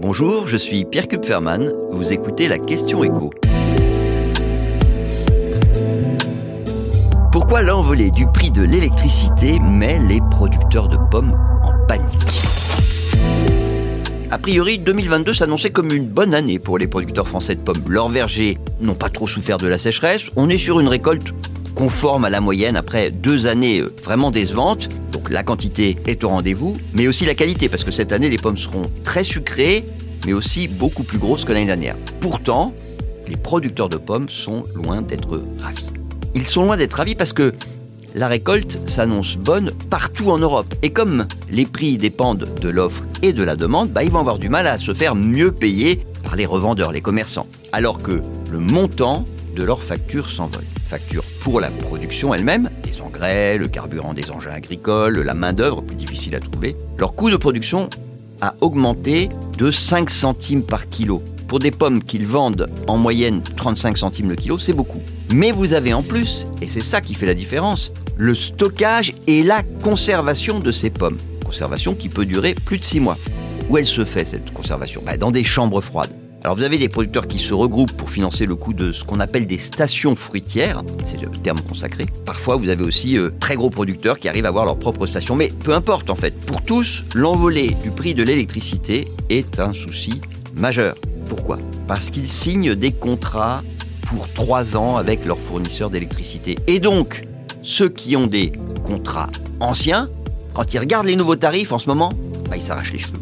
Bonjour, je suis Pierre Kupferman, vous écoutez la question écho. Pourquoi l'envolée du prix de l'électricité met les producteurs de pommes en panique? A priori, 2022 s'annonçait comme une bonne année pour les producteurs français de pommes. Leurs vergers n'ont pas trop souffert de la sécheresse. On est sur une récolte conforme à la moyenne après deux années euh, vraiment décevantes. La quantité est au rendez-vous, mais aussi la qualité, parce que cette année les pommes seront très sucrées, mais aussi beaucoup plus grosses que l'année dernière. Pourtant, les producteurs de pommes sont loin d'être ravis. Ils sont loin d'être ravis parce que la récolte s'annonce bonne partout en Europe. Et comme les prix dépendent de l'offre et de la demande, bah, ils vont avoir du mal à se faire mieux payer par les revendeurs, les commerçants. Alors que le montant de leurs factures s'envole. Factures pour la production elle-même, les engrais, le carburant des engins agricoles, la main-d'œuvre plus difficile à trouver. Leur coût de production a augmenté de 5 centimes par kilo. Pour des pommes qu'ils vendent en moyenne 35 centimes le kilo, c'est beaucoup. Mais vous avez en plus, et c'est ça qui fait la différence, le stockage et la conservation de ces pommes. Conservation qui peut durer plus de 6 mois. Où elle se fait cette conservation? Bah, Dans des chambres froides. Alors vous avez des producteurs qui se regroupent pour financer le coût de ce qu'on appelle des stations fruitières, c'est le terme consacré. Parfois vous avez aussi euh, très gros producteurs qui arrivent à avoir leur propre station, mais peu importe en fait. Pour tous, l'envolée du prix de l'électricité est un souci majeur. Pourquoi? Parce qu'ils signent des contrats pour trois ans avec leurs fournisseurs d'électricité. Et donc, ceux qui ont des contrats anciens, quand ils regardent les nouveaux tarifs en ce moment, bah, ils s'arrachent les cheveux.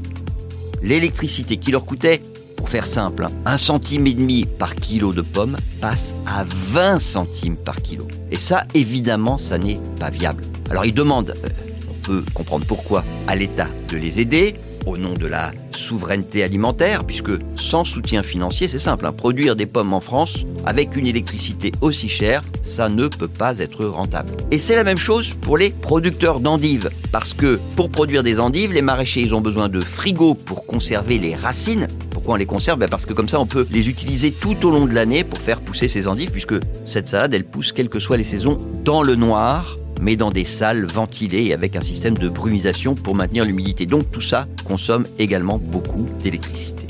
L'électricité qui leur coûtait pour faire simple, un centime et demi par kilo de pommes passe à 20 centimes par kilo. Et ça, évidemment, ça n'est pas viable. Alors ils demandent, euh, on peut comprendre pourquoi, à l'État de les aider, au nom de la souveraineté alimentaire, puisque sans soutien financier, c'est simple, hein, produire des pommes en France avec une électricité aussi chère, ça ne peut pas être rentable. Et c'est la même chose pour les producteurs d'endives, parce que pour produire des endives, les maraîchers, ils ont besoin de frigos pour conserver les racines, on les conserve ben, Parce que comme ça, on peut les utiliser tout au long de l'année pour faire pousser ces endives, puisque cette salade, elle pousse, quelles que soient les saisons, dans le noir, mais dans des salles ventilées et avec un système de brumisation pour maintenir l'humidité. Donc tout ça consomme également beaucoup d'électricité.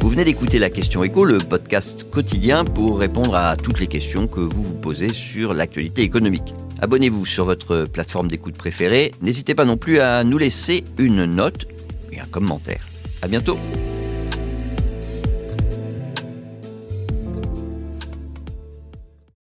Vous venez d'écouter la question éco, le podcast quotidien pour répondre à toutes les questions que vous vous posez sur l'actualité économique. Abonnez-vous sur votre plateforme d'écoute préférée. N'hésitez pas non plus à nous laisser une note un commentaire. À bientôt